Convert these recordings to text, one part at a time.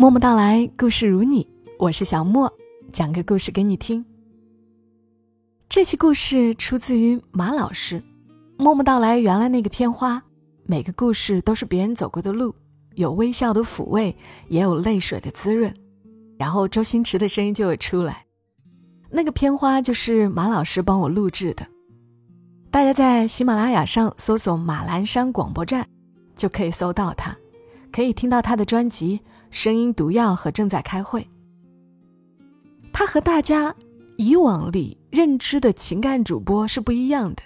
默默到来，故事如你，我是小莫，讲个故事给你听。这期故事出自于马老师，《默默到来》原来那个片花，每个故事都是别人走过的路，有微笑的抚慰，也有泪水的滋润，然后周星驰的声音就会出来。那个片花就是马老师帮我录制的，大家在喜马拉雅上搜索“马栏山广播站”，就可以搜到他，可以听到他的专辑《声音毒药》和《正在开会》。他和大家以往里认知的情感主播是不一样的。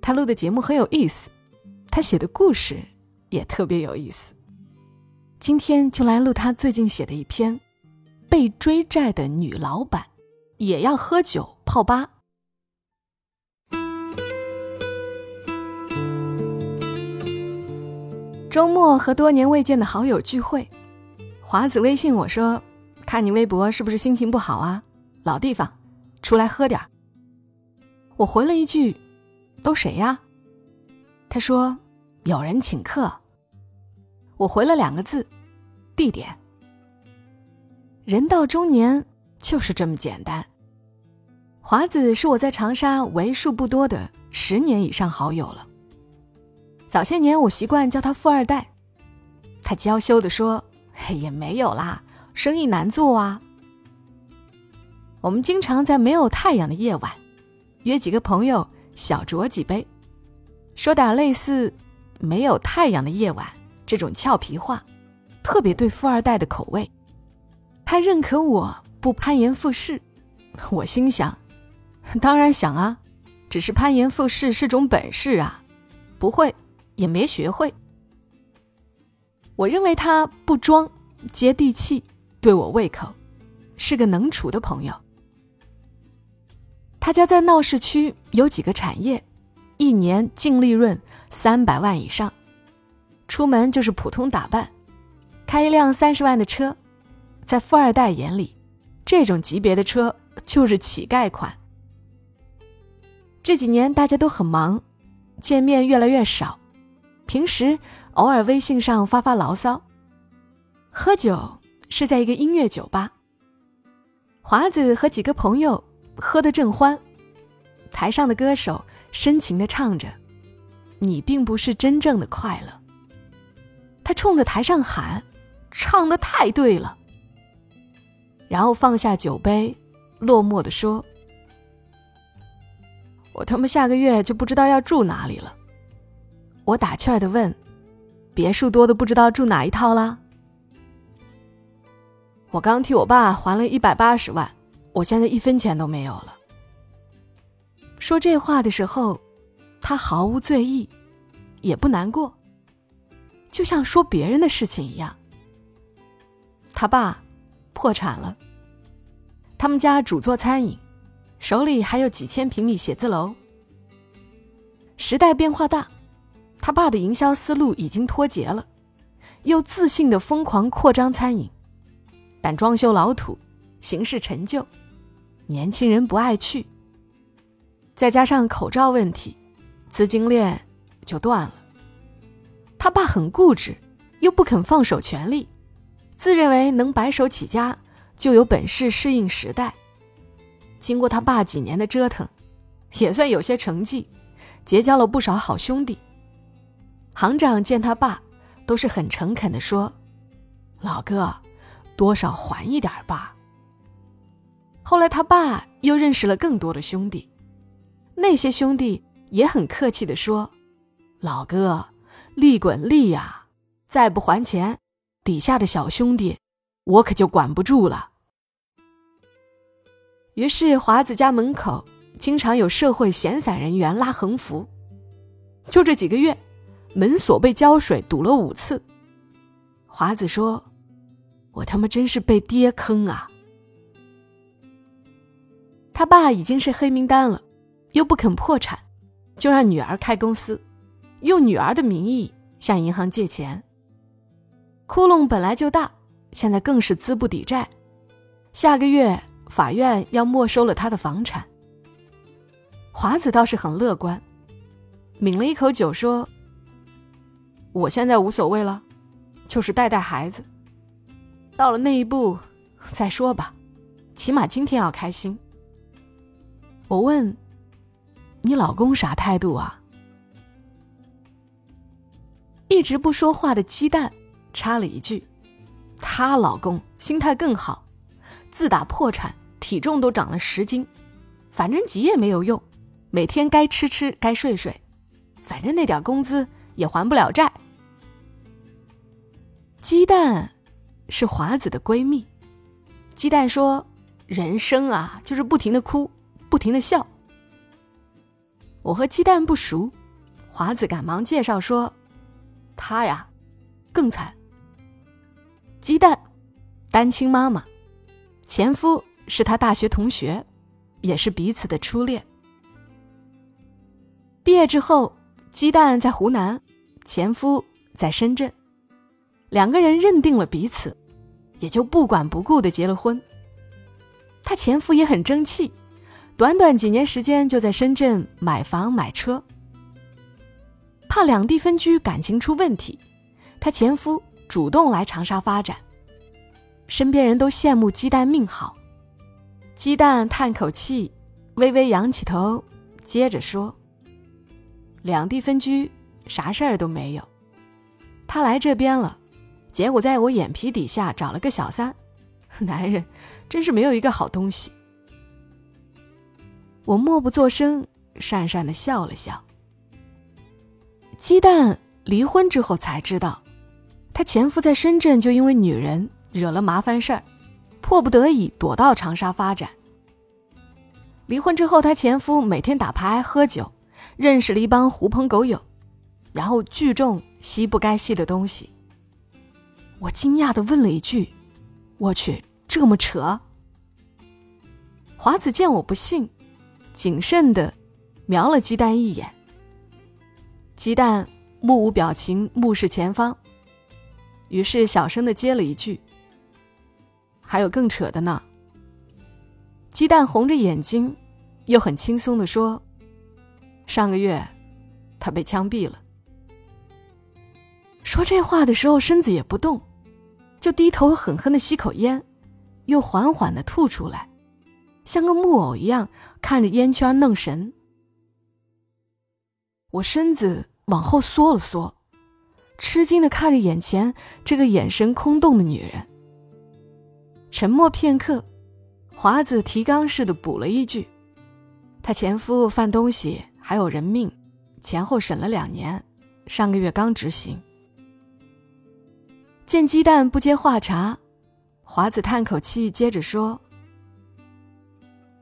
他录的节目很有意思，他写的故事也特别有意思。今天就来录他最近写的一篇。被追债的女老板也要喝酒泡吧。周末和多年未见的好友聚会，华子微信我说：“看你微博是不是心情不好啊？老地方，出来喝点儿。”我回了一句：“都谁呀？”他说：“有人请客。”我回了两个字：“地点。”人到中年就是这么简单。华子是我在长沙为数不多的十年以上好友了。早些年我习惯叫他富二代，他娇羞地说：“也没有啦，生意难做啊。”我们经常在没有太阳的夜晚，约几个朋友小酌几杯，说点类似“没有太阳的夜晚”这种俏皮话，特别对富二代的口味。他认可我不攀岩附势，我心想，当然想啊，只是攀岩附势是种本事啊，不会也没学会。我认为他不装，接地气，对我胃口，是个能处的朋友。他家在闹市区，有几个产业，一年净利润三百万以上，出门就是普通打扮，开一辆三十万的车。在富二代眼里，这种级别的车就是乞丐款。这几年大家都很忙，见面越来越少，平时偶尔微信上发发牢骚。喝酒是在一个音乐酒吧，华子和几个朋友喝得正欢，台上的歌手深情地唱着：“你并不是真正的快乐。”他冲着台上喊：“唱的太对了！”然后放下酒杯，落寞的说：“我他妈下个月就不知道要住哪里了。”我打趣儿的问：“别墅多的不知道住哪一套啦？”我刚替我爸还了一百八十万，我现在一分钱都没有了。说这话的时候，他毫无醉意，也不难过，就像说别人的事情一样。他爸。破产了。他们家主做餐饮，手里还有几千平米写字楼。时代变化大，他爸的营销思路已经脱节了，又自信的疯狂扩张餐饮，但装修老土，形式陈旧，年轻人不爱去。再加上口罩问题，资金链就断了。他爸很固执，又不肯放手权力。自认为能白手起家，就有本事适应时代。经过他爸几年的折腾，也算有些成绩，结交了不少好兄弟。行长见他爸，都是很诚恳的说：“老哥，多少还一点吧。”后来他爸又认识了更多的兄弟，那些兄弟也很客气的说：“老哥，利滚利呀，再不还钱。”底下的小兄弟，我可就管不住了。于是华子家门口经常有社会闲散人员拉横幅。就这几个月，门锁被胶水堵了五次。华子说：“我他妈真是被爹坑啊！”他爸已经是黑名单了，又不肯破产，就让女儿开公司，用女儿的名义向银行借钱。窟窿本来就大，现在更是资不抵债。下个月法院要没收了他的房产。华子倒是很乐观，抿了一口酒说：“我现在无所谓了，就是带带孩子，到了那一步，再说吧，起码今天要开心。我问：“你老公啥态度啊？”一直不说话的鸡蛋插了一句：“她老公心态更好，自打破产，体重都长了十斤，反正急也没有用，每天该吃吃，该睡睡，反正那点工资也还不了债。”鸡蛋是华子的闺蜜。鸡蛋说：“人生啊，就是不停的哭，不停的笑。”我和鸡蛋不熟，华子赶忙介绍说：“她呀，更惨。鸡蛋，单亲妈妈，前夫是她大学同学，也是彼此的初恋。毕业之后，鸡蛋在湖南，前夫在深圳。”两个人认定了彼此，也就不管不顾的结了婚。她前夫也很争气，短短几年时间就在深圳买房买车。怕两地分居感情出问题，她前夫主动来长沙发展。身边人都羡慕鸡蛋命好，鸡蛋叹口气，微微仰起头，接着说：“两地分居啥事儿都没有，他来这边了。”结果在我眼皮底下找了个小三，男人真是没有一个好东西。我默不作声，讪讪的笑了笑。鸡蛋离婚之后才知道，她前夫在深圳就因为女人惹了麻烦事儿，迫不得已躲到长沙发展。离婚之后，她前夫每天打牌喝酒，认识了一帮狐朋狗友，然后聚众吸不该吸的东西。我惊讶的问了一句：“我去，这么扯？”华子见我不信，谨慎的瞄了鸡蛋一眼。鸡蛋目无表情，目视前方，于是小声的接了一句：“还有更扯的呢。”鸡蛋红着眼睛，又很轻松的说：“上个月，他被枪毙了。”说这话的时候，身子也不动。就低头狠狠的吸口烟，又缓缓的吐出来，像个木偶一样看着烟圈愣神。我身子往后缩了缩，吃惊的看着眼前这个眼神空洞的女人。沉默片刻，华子提纲似的补了一句：“她前夫犯东西还有人命，前后审了两年，上个月刚执行。”见鸡蛋不接话茬，华子叹口气，接着说：“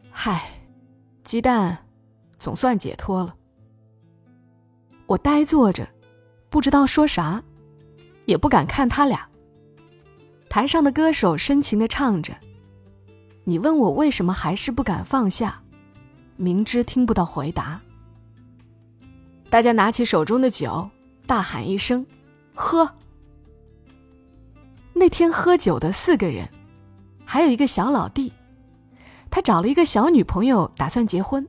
嗨，鸡蛋总算解脱了。”我呆坐着，不知道说啥，也不敢看他俩。台上的歌手深情的唱着：“你问我为什么还是不敢放下，明知听不到回答。”大家拿起手中的酒，大喊一声：“喝！”那天喝酒的四个人，还有一个小老弟，他找了一个小女朋友，打算结婚。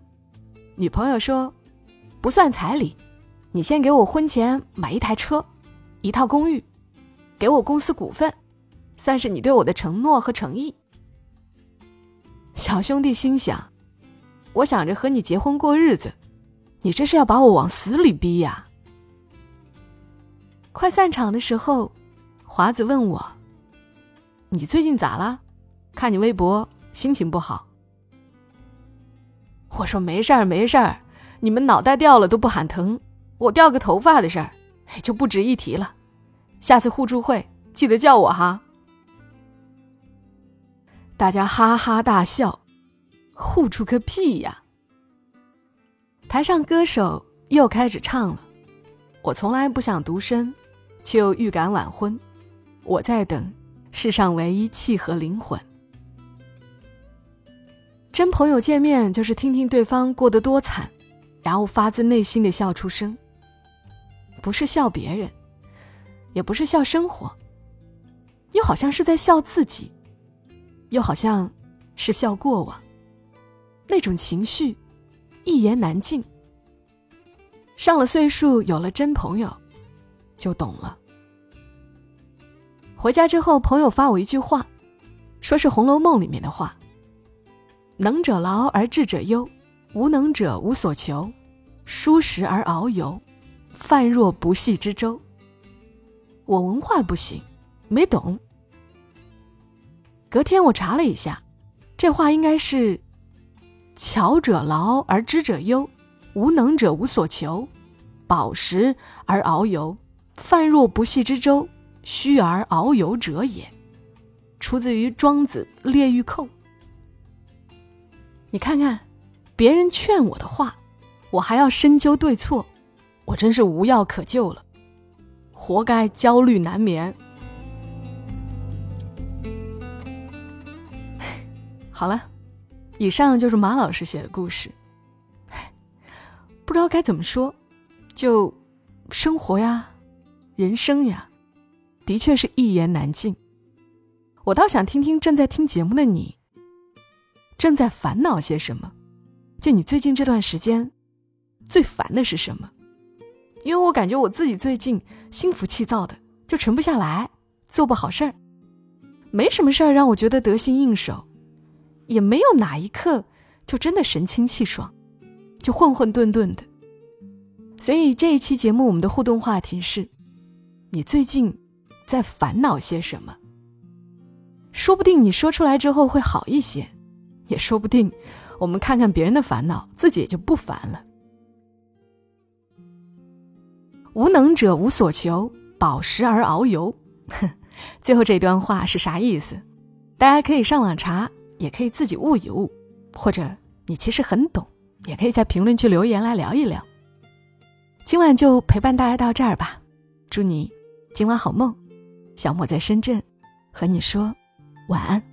女朋友说：“不算彩礼，你先给我婚前买一台车，一套公寓，给我公司股份，算是你对我的承诺和诚意。”小兄弟心想：“我想着和你结婚过日子，你这是要把我往死里逼呀！”快散场的时候，华子问我。你最近咋了？看你微博，心情不好。我说没事儿，没事儿，你们脑袋掉了都不喊疼，我掉个头发的事儿，就不值一提了。下次互助会记得叫我哈。大家哈哈大笑，互助个屁呀！台上歌手又开始唱了，我从来不想独身，却又预感晚婚，我在等。世上唯一契合灵魂。真朋友见面就是听听对方过得多惨，然后发自内心的笑出声。不是笑别人，也不是笑生活，又好像是在笑自己，又好像是笑过往。那种情绪，一言难尽。上了岁数，有了真朋友，就懂了。回家之后，朋友发我一句话，说是《红楼梦》里面的话：“能者劳而智者忧，无能者无所求，疏食而遨游，泛若不系之舟。”我文化不行，没懂。隔天我查了一下，这话应该是：“巧者劳而知者忧，无能者无所求，饱食而遨游，泛若不系之舟，虚而遨游者也。”出自于《庄子·列御寇》。你看看，别人劝我的话，我还要深究对错，我真是无药可救了。活该焦虑难眠。好了，以上就是马老师写的故事。不知道该怎么说，就生活呀，人生呀，的确是一言难尽。我倒想听听正在听节目的你，正在烦恼些什么？就你最近这段时间，最烦的是什么？因为我感觉我自己最近心浮气躁的，就沉不下来，做不好事儿，没什么事儿让我觉得得心应手，也没有哪一刻就真的神清气爽，就混混沌沌的。所以这一期节目我们的互动话题是：你最近在烦恼些什么？说不定你说出来之后会好一些，也说不定我们看看别人的烦恼，自己也就不烦了。无能者无所求，饱食而遨游。哼 最后这段话是啥意思？大家可以上网查，也可以自己悟一悟，或者你其实很懂，也可以在评论区留言来聊一聊。今晚就陪伴大家到这儿吧，祝你今晚好梦。小莫在深圳，和你说晚安。